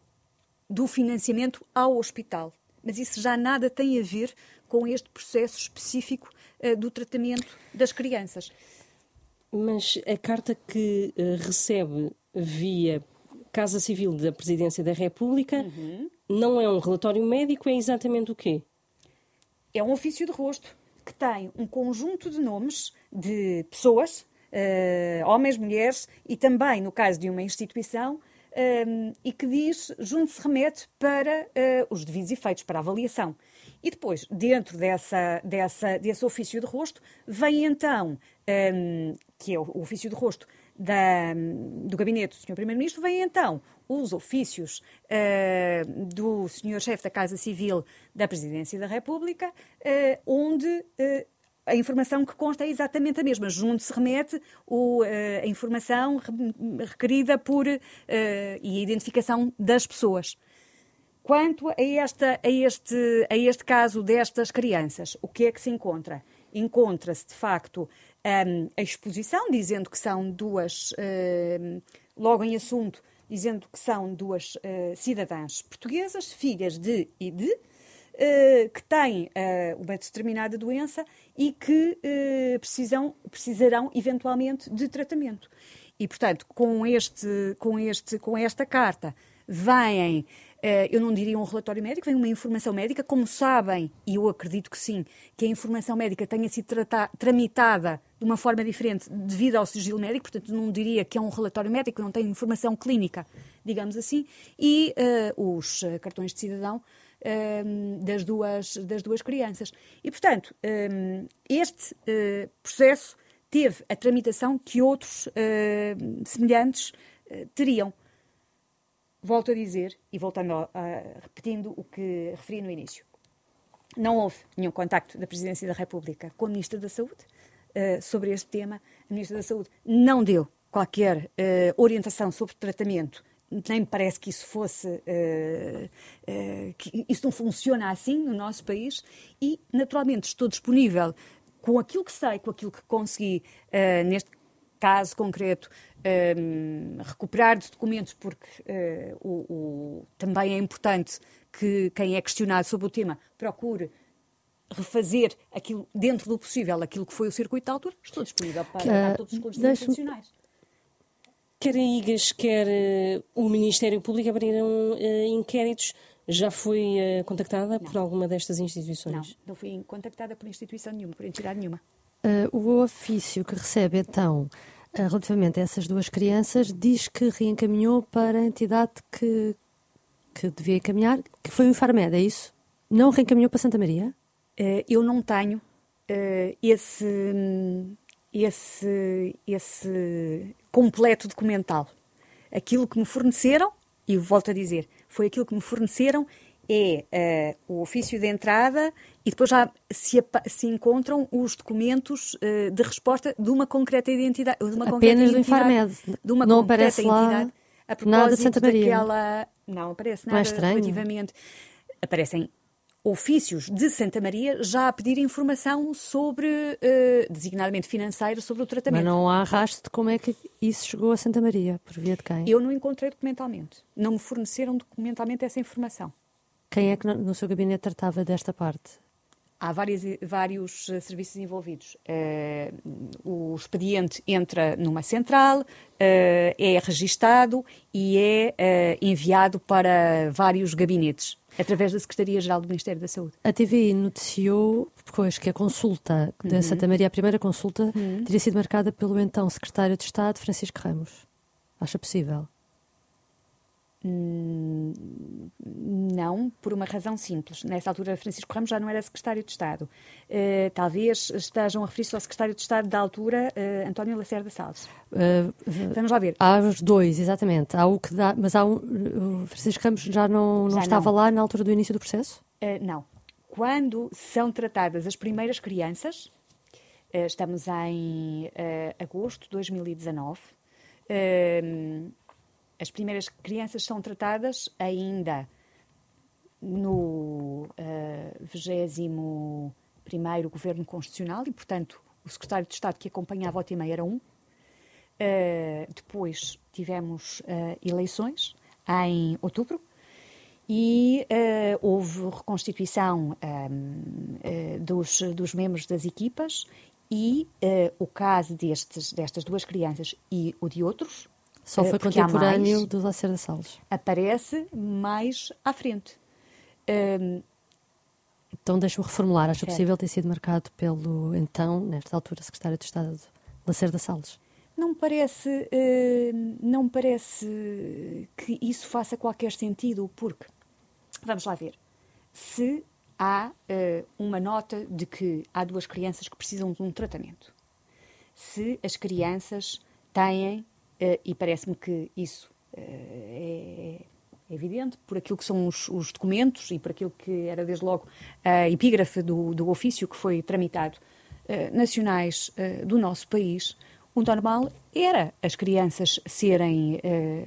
[SPEAKER 2] do financiamento ao hospital. Mas isso já nada tem a ver com este processo específico uh, do tratamento das crianças.
[SPEAKER 1] Mas a carta que uh, recebe via Casa Civil da Presidência da República uhum. não é um relatório médico, é exatamente o quê?
[SPEAKER 2] É um ofício de rosto que tem um conjunto de nomes de pessoas, uh, homens, mulheres, e também, no caso de uma instituição, um, eh, e que diz, junto se remete para uh, os devidos efeitos, para a avaliação. E depois, dentro dessa, dessa, desse ofício de rosto, vem então, um, que é o ofício de rosto da, do gabinete do Sr. Primeiro-Ministro, vem então os ofícios uh, do Sr. Chefe da Casa Civil da Presidência da República, uh, onde a informação que consta é exatamente a mesma. Junto se remete o, a informação requerida por e a identificação das pessoas. Quanto a, esta, a, este, a este caso destas crianças, o que é que se encontra? Encontra-se, de facto, um, a exposição, dizendo que são duas, um, logo em assunto, dizendo que são duas uh, cidadãs portuguesas, filhas de e de, que têm uh, uma determinada doença e que precisam, precisarão eventualmente de tratamento. E, portanto, com, este, com, este, com esta carta vêm eh, eu não diria um relatório médico, vem uma informação médica. Como sabem, e eu acredito que sim, que a informação médica tenha sido tramitada de uma forma diferente devido ao sigilo médico, portanto, não diria que é um relatório médico, não tem informação clínica, digamos assim, e uh, os cartões de cidadão das, duas, das duas crianças. E, portanto, um, este uh, processo teve a tramitação que outros semelhantes teriam volto a dizer, e voltando a, repetindo o que referi no início, não houve nenhum contacto da Presidência da República com a Ministra da Saúde uh, sobre este tema. A Ministra da Saúde não deu qualquer orientação sobre tratamento, nem me parece que isso fosse, uh, que isso não funciona assim no nosso país e, naturalmente, estou disponível com aquilo que sei, com aquilo que consegui, neste caso concreto, um, recuperar de documentos, porque uh, o, o, também é importante que quem é questionado sobre o tema procure refazer aquilo dentro do possível, aquilo que foi o circuito da altura. Estou disponível para dar todos os esclarecimentos adicionais.
[SPEAKER 1] Quer a IGAS, quer uh, o Ministério Público abriram uh, inquéritos. Já foi uh, contactada não. por alguma destas instituições?
[SPEAKER 2] Não, não fui contactada por instituição nenhuma, por entidade nenhuma.
[SPEAKER 3] o ofício que recebe, então, eh, relativamente a essas duas crianças, diz que reencaminhou para a entidade que, que devia encaminhar, que foi o Infarmed, é isso? Não reencaminhou para Santa Maria?
[SPEAKER 2] Uh, eu não tenho uh, esse, esse, esse completo documental. Aquilo que me forneceram, e volto a dizer, foi aquilo que me forneceram é uh, o ofício de entrada e depois já se, se encontram os documentos uh, de resposta de uma concreta identidade. De uma
[SPEAKER 3] Apenas do Infarmed.
[SPEAKER 2] De uma
[SPEAKER 3] não
[SPEAKER 2] concreta
[SPEAKER 3] aparece
[SPEAKER 2] entidade.
[SPEAKER 3] A nada de Santa Maria.
[SPEAKER 2] Daquela... Não aparece nada
[SPEAKER 3] não é
[SPEAKER 2] relativamente. Aparecem ofícios de Santa Maria já a pedir informação sobre, uh, designadamente financeira, sobre o tratamento.
[SPEAKER 3] Mas não há rastro de como é que isso chegou a Santa Maria, por via de quem?
[SPEAKER 2] Eu não encontrei documentalmente. Não me forneceram documentalmente essa informação.
[SPEAKER 3] Quem é que no seu gabinete tratava desta parte?
[SPEAKER 2] Há vários, vários uh, serviços envolvidos. Uh, o expediente entra numa central, uh, é registado e é enviado para vários gabinetes, através da Secretaria-Geral do Ministério da Saúde.
[SPEAKER 3] A TVI noticiou depois que a consulta da uhum. Santa Maria, a primeira consulta, uhum. teria sido marcada pelo então Secretário de Estado, Francisco Ramos. Acha possível?
[SPEAKER 2] Hum, não, por uma razão simples. Nessa altura, Francisco Ramos já não era secretário de Estado. Uh, talvez estejam a referir-se ao secretário de Estado da altura, uh, António Lacerda Salles. Uh, Vamos lá ver.
[SPEAKER 3] Há os dois, exatamente. Há o que dá, mas há um, o Francisco Ramos já não, não já estava não. lá na altura do início do processo?
[SPEAKER 2] não. Quando são tratadas as primeiras crianças, estamos em agosto de 2019. As primeiras crianças são tratadas ainda no uh, 21 Governo Constitucional e, portanto, o secretário de Estado que acompanhava o tema era um. Uh, depois tivemos uh, eleições em outubro e uh, houve reconstituição um, uh, dos, dos membros das equipas e o caso destes, destas duas crianças e o de outros
[SPEAKER 3] só foi contemporâneo mais, do Lacerda Salles.
[SPEAKER 2] Aparece mais à frente. Um,
[SPEAKER 3] então deixa-me reformular. Acha possível ter sido marcado pelo, então, nesta altura, secretário de Estado Lacerda Salles?
[SPEAKER 2] Não parece, uh, não parece que isso faça qualquer sentido, porque, vamos lá ver, se há uh, uma nota de que há duas crianças que precisam de um tratamento, se as crianças têm e parece-me que isso uh, é, é, evidente por aquilo que são os, os, documentos e por aquilo que era desde logo a epígrafe do, do ofício que foi tramitado uh, nacionais do nosso país. O normal era as crianças serem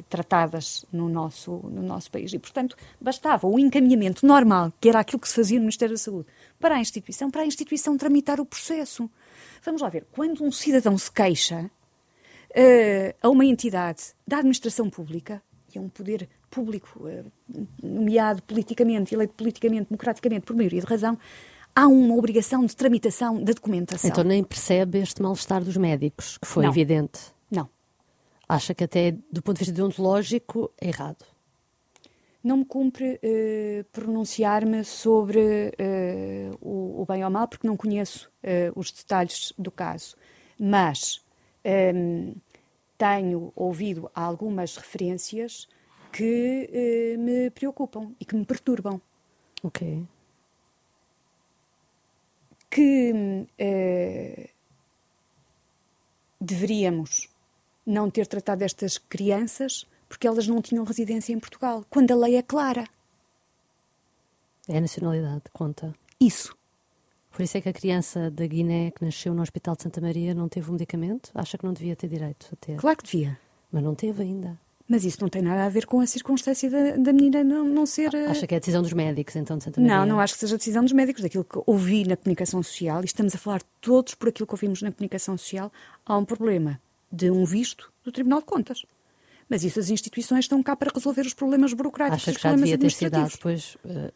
[SPEAKER 2] tratadas no nosso, no nosso país e, portanto, bastava o encaminhamento normal, que era aquilo que se fazia no Ministério da Saúde, para a instituição, para a instituição tramitar o processo. Vamos lá ver, quando um cidadão se queixa, uh, a uma entidade da administração pública, que é um poder público uh, nomeado politicamente, eleito politicamente, democraticamente, por maioria de razão, há uma obrigação de tramitação da documentação.
[SPEAKER 3] Então nem percebe este mal-estar dos médicos, que foi
[SPEAKER 2] Não.
[SPEAKER 3] evidente?
[SPEAKER 2] Não.
[SPEAKER 3] Acha que até do ponto de vista deontológico é errado?
[SPEAKER 2] Não me cumpre uh, pronunciar-me sobre uh, o, o, bem ou mal, porque não conheço uh, os detalhes do caso. Mas um, tenho ouvido algumas referências que uh, me preocupam e que me perturbam.
[SPEAKER 3] Ok.
[SPEAKER 2] Que uh, deveríamos não ter tratado estas crianças porque elas não tinham residência em Portugal, quando a lei é clara.
[SPEAKER 3] É a nacionalidade, conta.
[SPEAKER 2] Isso.
[SPEAKER 3] Por isso é que a criança da Guiné que nasceu no Hospital de Santa Maria não teve um medicamento? Acha que não devia ter direito a ter?
[SPEAKER 2] Claro que devia.
[SPEAKER 3] Mas não teve ainda.
[SPEAKER 2] Mas isso não tem nada a ver com a circunstância da, da menina não, não ser.
[SPEAKER 3] Eh, acha que é a decisão dos médicos, então, de Santa Maria?
[SPEAKER 2] Não, não acho que seja a decisão dos médicos, daquilo que ouvi na comunicação social, e estamos a falar todos por aquilo que ouvimos na comunicação social, há um problema de um visto do Tribunal de Contas. Mas isso as instituições estão cá para resolver os problemas burocráticos.
[SPEAKER 3] Acha que já devia ter sido dado, pois, uh,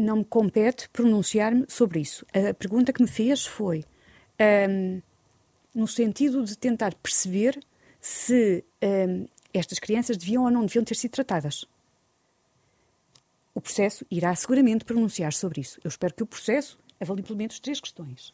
[SPEAKER 2] não me compete pronunciar-me sobre isso. A pergunta que me fez foi um, no sentido de tentar perceber se um, estas crianças deviam ou não deviam ter sido tratadas. O processo irá seguramente pronunciar sobre isso. Eu espero que o processo avalie pelo menos três questões.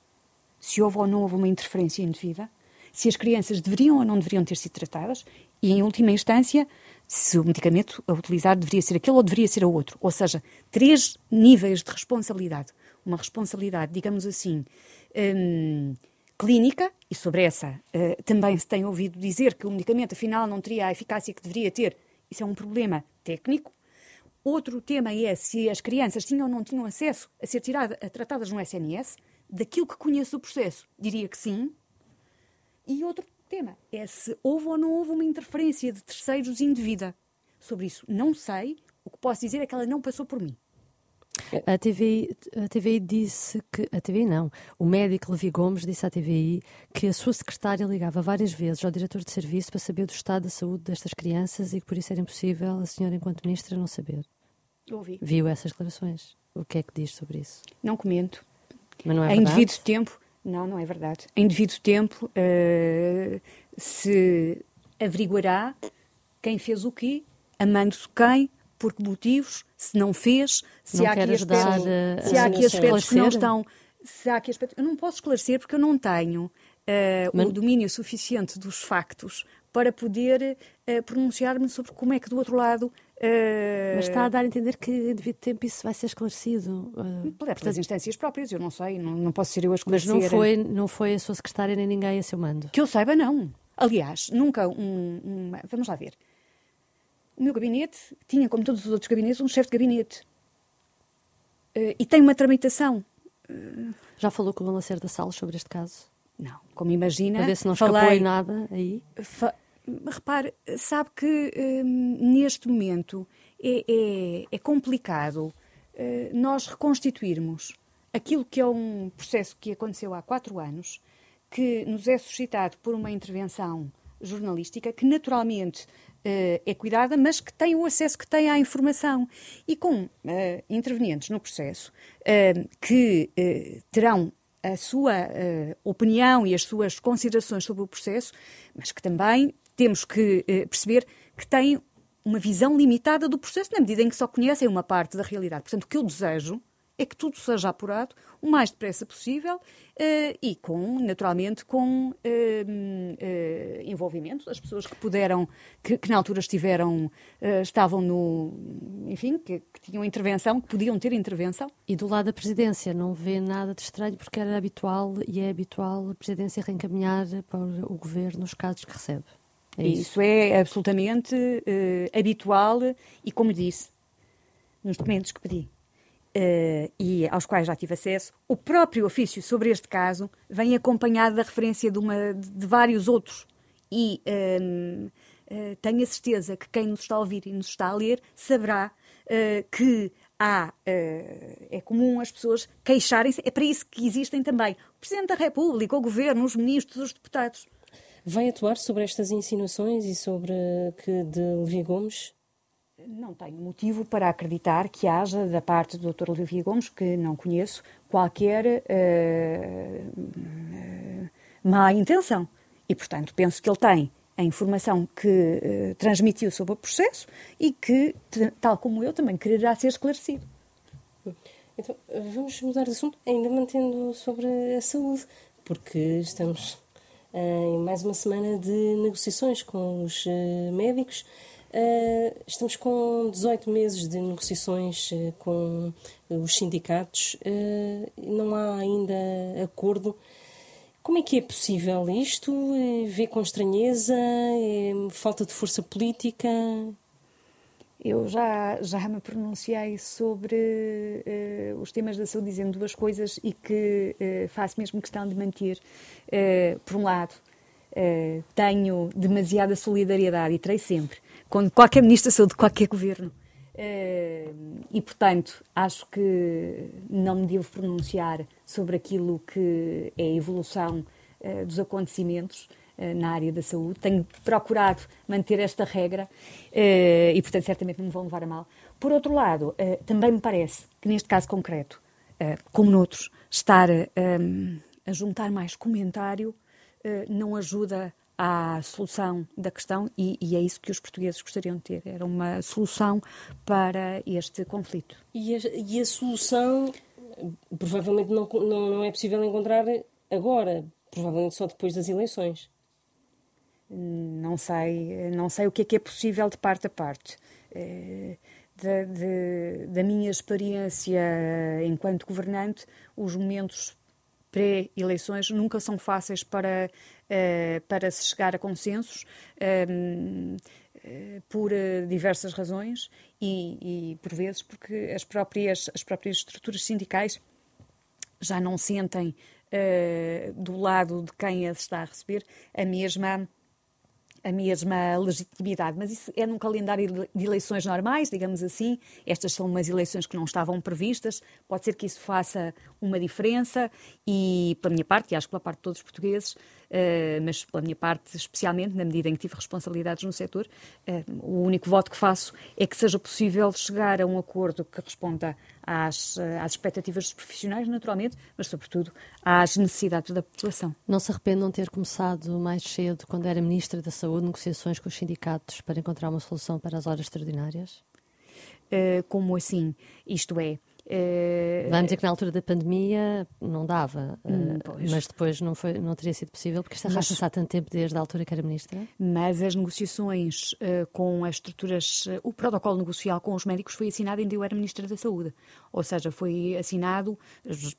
[SPEAKER 2] Se houve ou não houve uma interferência indevida, se as crianças deveriam ou não deveriam ter sido tratadas e, em última instância, se o medicamento a utilizar deveria ser aquele ou deveria ser o outro. Ou seja, três níveis de responsabilidade. Uma responsabilidade, digamos assim, hum, clínica, e sobre essa uh, também se tem ouvido dizer que o medicamento afinal não teria a eficácia que deveria ter. Isso é um problema técnico. Outro tema é se as crianças tinham ou não tinham acesso a ser tirada, a tratadas no SNS. Daquilo que conheço o processo, diria que sim. E outro tema é se houve ou não houve uma interferência de terceiros indevida. Sobre isso não sei, o que posso dizer é que ela não passou por mim.
[SPEAKER 3] A TVI, a TVI disse que. A TVI não. O médico Levi Gomes disse à TVI que a sua secretária ligava várias vezes ao diretor de serviço para saber do estado da saúde destas crianças e que por isso era impossível a senhora, enquanto ministra, não saber.
[SPEAKER 2] Ouvi.
[SPEAKER 3] Viu essas declarações? O que é que diz sobre isso?
[SPEAKER 2] Não comento.
[SPEAKER 3] Mas não é
[SPEAKER 2] em
[SPEAKER 3] verdade?
[SPEAKER 2] devido tempo, não, não é verdade. Em devido tempo, uh, se averiguará quem fez o quê, amando-se quem, por que motivos, se não fez, se
[SPEAKER 3] não
[SPEAKER 2] há aqui
[SPEAKER 3] ajudar
[SPEAKER 2] aspectos,
[SPEAKER 3] a,
[SPEAKER 2] se há aqui aspectos que não estão. Se há aqui aspectos, eu não posso esclarecer porque eu não tenho uh,
[SPEAKER 3] Mas-
[SPEAKER 2] o domínio suficiente dos factos para poder uh, pronunciar-me sobre como é que do outro lado. uh,
[SPEAKER 3] Mas está a dar a entender que em devido tempo isso vai ser esclarecido. Uh,
[SPEAKER 2] Pelas instâncias próprias, eu não sei, não, não posso ser eu a
[SPEAKER 3] mas
[SPEAKER 2] esclarecer.
[SPEAKER 3] não foi, não foi a sua secretária nem ninguém a seu mando.
[SPEAKER 2] Que eu saiba, não. Aliás, nunca um, Vamos lá ver. O meu gabinete tinha, como todos os outros gabinetes, um chefe de gabinete. Eh, e tem uma tramitação.
[SPEAKER 3] Já falou com o Lacerda Salles sobre este caso?
[SPEAKER 2] Não, como imagina.
[SPEAKER 3] Para ver se não escapou
[SPEAKER 2] falei,
[SPEAKER 3] em nada aí?
[SPEAKER 2] fa- repare, sabe que hum, neste momento é, é- é complicado eh, nós reconstituirmos aquilo que é um processo que aconteceu há quatro anos, que nos é suscitado por uma intervenção jornalística que naturalmente eh, é cuidada, mas que tem o acesso que tem à informação. E com eh, intervenientes no processo que terão a sua eh, opinião e as suas considerações sobre o processo, mas que também temos que eh, perceber que têm uma visão limitada do processo, na medida em que só conhecem uma parte da realidade. Portanto, o que eu desejo é que tudo seja apurado o mais depressa possível eh, e com, naturalmente, com eh, eh, envolvimento das pessoas que puderam, que, que na altura estiveram, estavam no, enfim, que, que tinham intervenção, que podiam ter intervenção.
[SPEAKER 3] E do lado da presidência, não vê nada de estranho porque era habitual e é habitual a presidência reencaminhar para o governo os casos que recebe. É
[SPEAKER 2] isso.
[SPEAKER 3] isso.
[SPEAKER 2] é absolutamente eh, habitual e, como disse, nos documentos que pedi eh, e aos quais já tive acesso, o próprio ofício sobre este caso vem acompanhado da referência de, uma, de vários outros. E eh, tenho a certeza que quem nos está a ouvir e nos está a ler saberá que há, é comum as pessoas queixarem-se, é para isso que existem também o Presidente da República, o Governo, os ministros, os deputados.
[SPEAKER 1] Vai atuar sobre estas insinuações e sobre que de Levi Gomes?
[SPEAKER 2] Não tenho motivo para acreditar que haja, da parte do Dr. Olivia Gomes, que não conheço, qualquer eh, má intenção. E, portanto, penso que ele tem a informação que eh, transmitiu sobre o processo e que, tal como eu, também quererá ser esclarecido.
[SPEAKER 1] Então, vamos mudar de assunto, ainda mantendo sobre a saúde, porque estamos em mais uma semana de negociações com os eh, médicos. Eh, estamos com 18 meses de negociações com os sindicatos não há ainda acordo. Como é que é possível isto? Vê com estranheza? É falta de força política?
[SPEAKER 2] Eu já, já me pronunciei sobre eh, os temas da saúde, dizendo duas coisas e que eh, faço mesmo questão de manter. Eh, por um lado, tenho demasiada solidariedade e terei sempre com qualquer ministro da saúde de qualquer governo. E, portanto, acho que não me devo pronunciar sobre aquilo que é a evolução dos acontecimentos na área da saúde. Tenho procurado manter esta regra eh, e, portanto, certamente não me vão levar a mal. Por outro lado, eh, também me parece que neste caso concreto, eh, como noutros, estar eh, a juntar mais comentário eh, não ajuda à solução da questão e, é isso que os portugueses gostariam de ter. Era uma solução para este conflito.
[SPEAKER 1] E a, e a solução eh, provavelmente não, não, não é possível encontrar agora, provavelmente só depois das eleições.
[SPEAKER 2] Não sei, não sei o que é que é possível de parte a parte. Eh, Da, de- da minha experiência enquanto governante, os momentos pré-eleições nunca são fáceis para, eh, para se chegar a consensos, ehm, eh, por diversas razões e, e, por vezes, porque as próprias, as próprias estruturas sindicais já não sentem do lado de quem as está a receber a mesma a mesma legitimidade, mas isso é num calendário de eleições normais, digamos assim. Estas são umas eleições que não estavam previstas, pode ser que isso faça uma diferença e, pela minha parte, e acho que pela parte de todos os portugueses, mas pela minha parte especialmente, na medida em que tive responsabilidades no setor, uh, o único voto que faço é que seja possível chegar a um acordo que responda às, eh, às expectativas dos profissionais, naturalmente, mas, sobretudo, às necessidades da população.
[SPEAKER 3] Não se arrepende de não ter começado mais cedo, quando era Ministra da Saúde, negociações com os sindicatos para encontrar uma solução para as horas extraordinárias?
[SPEAKER 2] Como assim? Isto é,
[SPEAKER 3] Uh, Vamos dizer que na altura da pandemia não dava, hum, mas depois não, foi, não teria sido possível, porque isto arrasta-se há tanto tempo desde a altura que era ministra.
[SPEAKER 2] Mas as negociações uh, com as estruturas, o protocolo negocial com os médicos foi assinado ainda eu era ministra da Saúde. Ou seja, foi assinado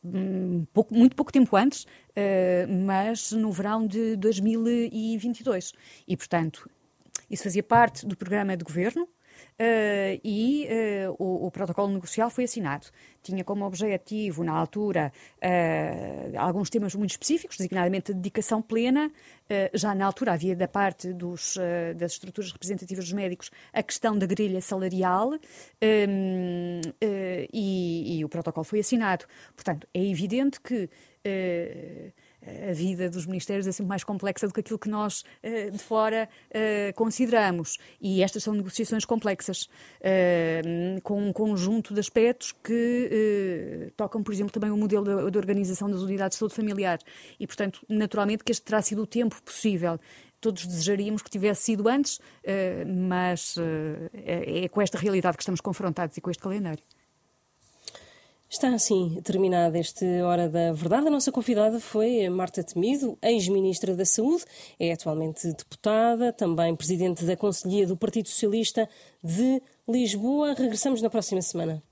[SPEAKER 2] um, pouco, muito pouco tempo antes, mas no verão de 2022. E, portanto, isso fazia parte do programa de governo, uh, e uh, o, o, protocolo negocial foi assinado. Tinha como objetivo, na altura, uh, alguns temas muito específicos, designadamente a dedicação plena. já na altura havia da parte dos, das estruturas representativas dos médicos a questão da grelha salarial um, e, e, o protocolo foi assinado. Portanto, é evidente que a vida dos ministérios é sempre mais complexa do que aquilo que nós uh, de fora uh, consideramos. E estas são negociações complexas, uh, com um conjunto de aspectos que tocam, por exemplo, também o modelo de, de, organização das unidades de saúde familiar. E, portanto, naturalmente que este terá sido o tempo possível. Todos desejaríamos que tivesse sido antes, mas é, é com esta realidade que estamos confrontados e com este calendário.
[SPEAKER 1] Está assim terminada esta Hora da Verdade. A nossa convidada foi Marta Temido, ex-ministra da Saúde, é atualmente deputada, também presidente da Conselhia do Partido Socialista de Lisboa. Regressamos na próxima semana.